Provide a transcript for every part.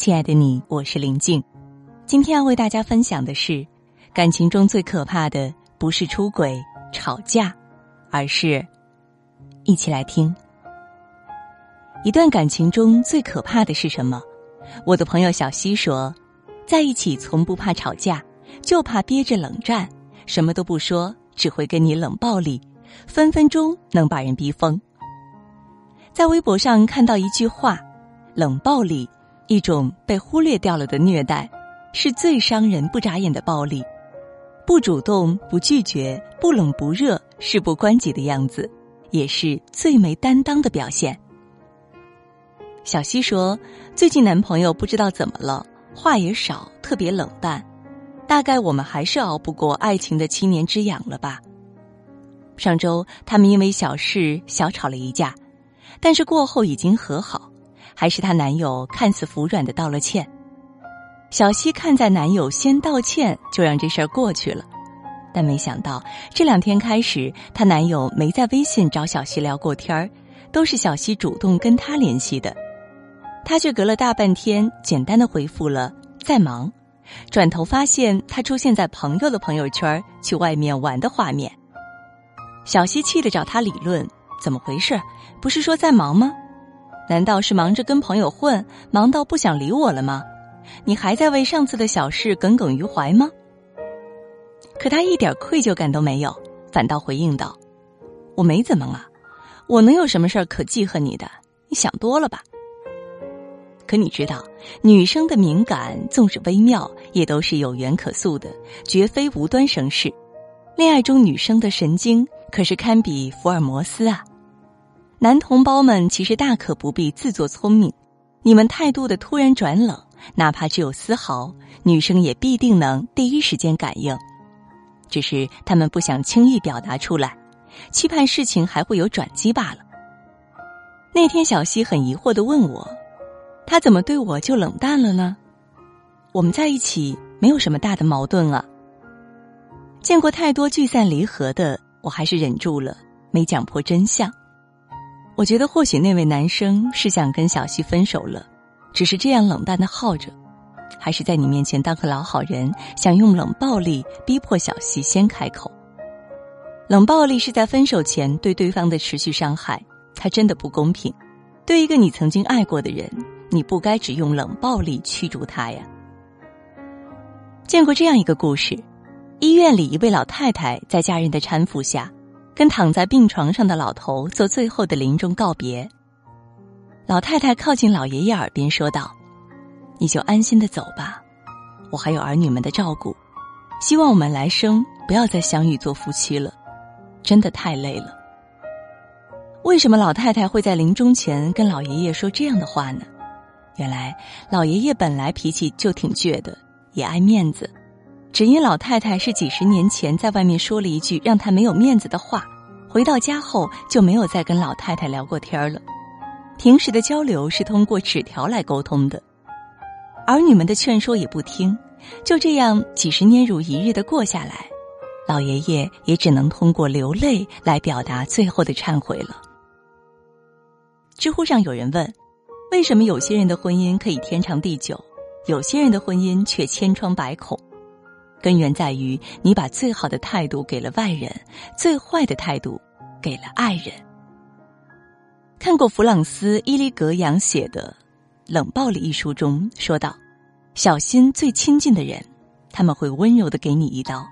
亲爱的你，我是林静。今天要为大家分享的是，感情中最可怕的不是出轨、吵架，而是……一起来听。一段感情中最可怕的是什么？我的朋友小西说，在一起从不怕吵架，就怕憋着冷战，什么都不说，只会跟你冷暴力，分分钟能把人逼疯。在微博上看到一句话：“冷暴力，一种被忽略掉了的虐待，是最伤人、不眨眼的暴力。不主动、不拒绝、不冷不热、事不关己的样子，也是最没担当的表现。”小西说：“最近男朋友不知道怎么了，话也少，特别冷淡。大概我们还是熬不过爱情的七年之痒了吧。”上周他们因为小事小吵了一架。但是过后已经和好，还是她男友看似服软的道了歉。小西看在男友先道歉，就让这事儿过去了。但没想到这两天开始，她男友没在微信找小西聊过天儿，都是小西主动跟他联系的。他却隔了大半天，简单的回复了“在忙”，转头发现他出现在朋友的朋友圈去外面玩的画面。小西气得找他理论。怎么回事？不是说在忙吗？难道是忙着跟朋友混，忙到不想理我了吗？你还在为上次的小事耿耿于怀吗？可他一点愧疚感都没有，反倒回应道：“我没怎么啊，我能有什么事儿可记恨你的？你想多了吧？”可你知道，女生的敏感纵使微妙，也都是有缘可诉的，绝非无端生事。恋爱中女生的神经可是堪比福尔摩斯啊！男同胞们其实大可不必自作聪明，你们态度的突然转冷，哪怕只有丝毫，女生也必定能第一时间感应，只是他们不想轻易表达出来，期盼事情还会有转机罢了。那天小西很疑惑的问我：“他怎么对我就冷淡了呢？我们在一起没有什么大的矛盾啊。”见过太多聚散离合的，我还是忍住了，没讲破真相。我觉得或许那位男生是想跟小西分手了，只是这样冷淡的耗着，还是在你面前当个老好人，想用冷暴力逼迫小西先开口。冷暴力是在分手前对对方的持续伤害，他真的不公平。对一个你曾经爱过的人，你不该只用冷暴力驱逐他呀。见过这样一个故事，医院里一位老太太在家人的搀扶下。跟躺在病床上的老头做最后的临终告别。老太太靠近老爷爷耳边说道：“你就安心的走吧，我还有儿女们的照顾，希望我们来生不要再相遇做夫妻了，真的太累了。”为什么老太太会在临终前跟老爷爷说这样的话呢？原来老爷爷本来脾气就挺倔的，也爱面子。只因老太太是几十年前在外面说了一句让他没有面子的话，回到家后就没有再跟老太太聊过天了。平时的交流是通过纸条来沟通的，儿女们的劝说也不听，就这样几十年如一日的过下来，老爷爷也只能通过流泪来表达最后的忏悔了。知乎上有人问：为什么有些人的婚姻可以天长地久，有些人的婚姻却千疮百孔？根源在于你把最好的态度给了外人，最坏的态度给了爱人。看过弗朗斯·伊利格扬写的《冷暴力》一书中说道：“小心最亲近的人，他们会温柔的给你一刀。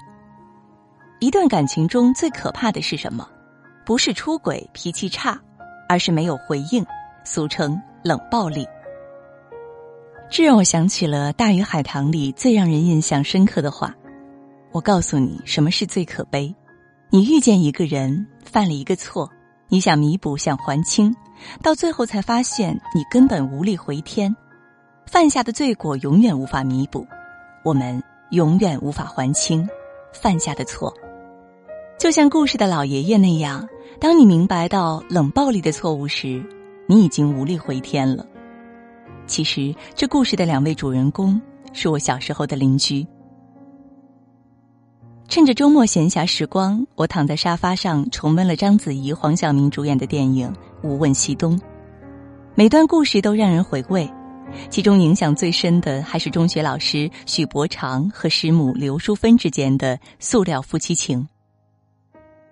一段感情中最可怕的是什么？不是出轨、脾气差，而是没有回应，俗称冷暴力。”这让我想起了《大鱼海棠》里最让人印象深刻的话：“我告诉你，什么是最可悲？你遇见一个人，犯了一个错，你想弥补，想还清，到最后才发现你根本无力回天，犯下的罪过永远无法弥补，我们永远无法还清犯下的错。就像故事的老爷爷那样，当你明白到冷暴力的错误时，你已经无力回天了。”其实，这故事的两位主人公是我小时候的邻居。趁着周末闲暇时光，我躺在沙发上重温了章子怡、黄晓明主演的电影《无问西东》。每段故事都让人回味，其中影响最深的还是中学老师许伯常和师母刘淑芬之间的塑料夫妻情。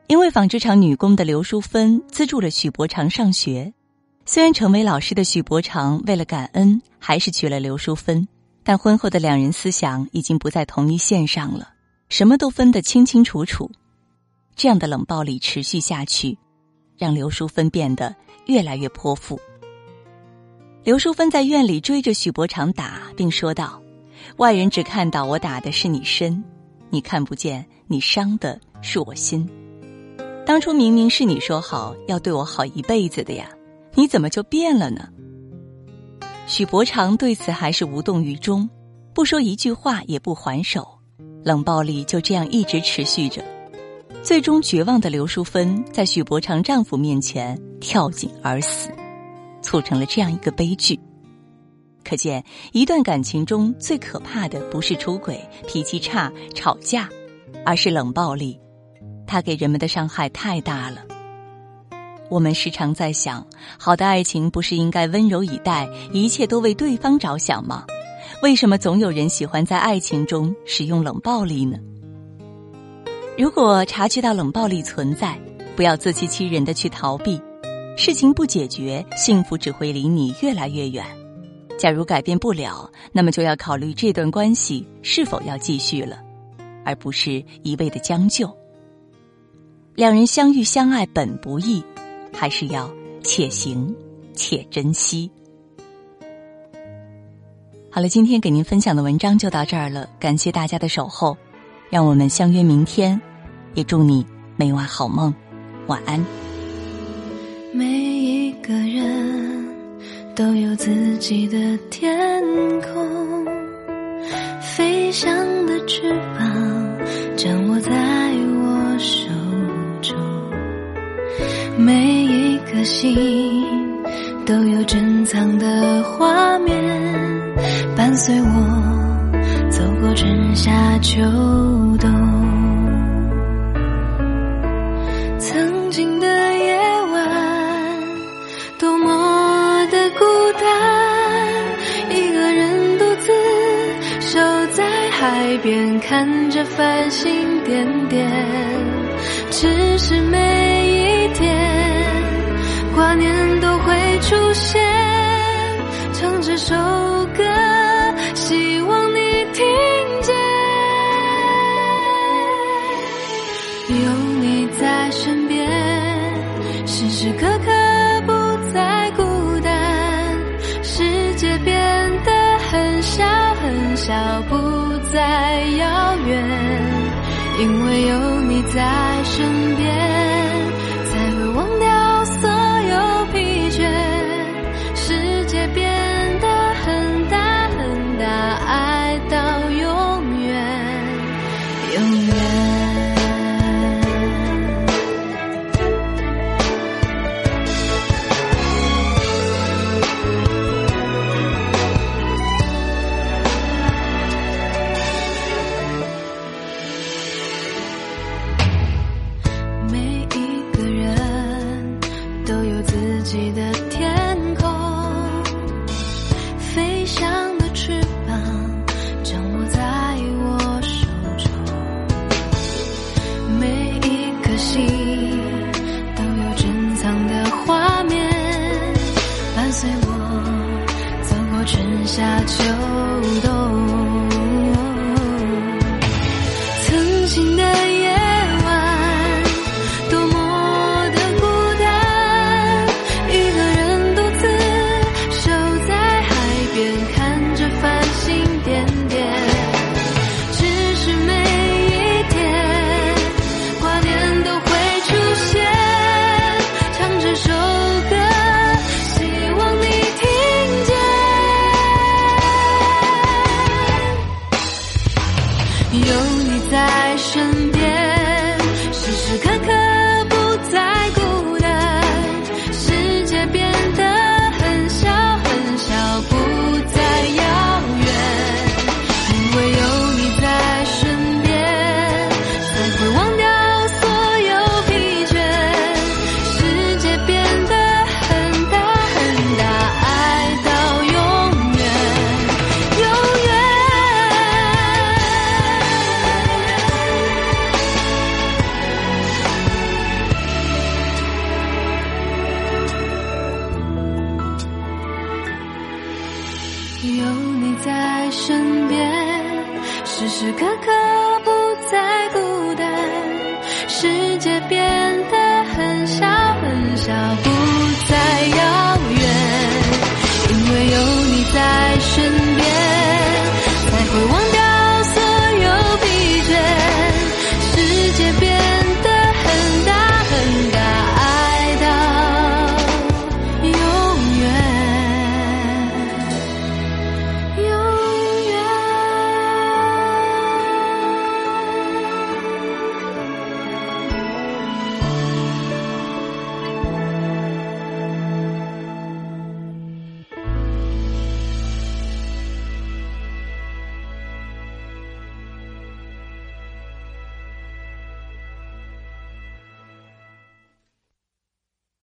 因为纺织厂女工的刘淑芬资助了许伯常上学，虽然成为老师的许伯常为了感恩还是娶了刘淑芬，但婚后的两人思想已经不在同一线上了，什么都分得清清楚楚。这样的冷暴力持续下去，让刘淑芬变得越来越泼妇。刘淑芬在院里追着许伯常打，并说道：“外人只看到我打的是你身，你看不见你伤的是我心。当初明明是你说好要对我好一辈子的呀，你怎么就变了呢？”许伯常对此还是无动于衷，不说一句话，也不还手，冷暴力就这样一直持续着。最终绝望的刘淑芬在许伯常丈夫面前跳井而死。促成了这样一个悲剧。可见，一段感情中最可怕的不是出轨、脾气差、吵架，而是冷暴力。它给人们的伤害太大了。我们时常在想，好的爱情不是应该温柔以待，一切都为对方着想吗？为什么总有人喜欢在爱情中使用冷暴力呢？如果察觉到冷暴力存在，不要自欺欺人的去逃避。事情不解决，幸福只会离你越来越远。假如改变不了，那么就要考虑这段关系是否要继续了，而不是一味的将就。两人相遇相爱本不易，还是要且行且珍惜。好了，今天给您分享的文章就到这儿了，感谢大家的守候，让我们相约明天，也祝你每晚好梦，晚安。每一个人都有自己的天空，飞翔的翅膀掌握在我手中。每一颗心都有珍藏的画面，伴随我走过春夏秋冬。曾经的夜晚多么的孤单，一个人独自守在。海边看着繁星点点，只是每一天挂念都会出现。唱这首歌，很小，不。再遥远，因为有你在身边，心的。时时刻刻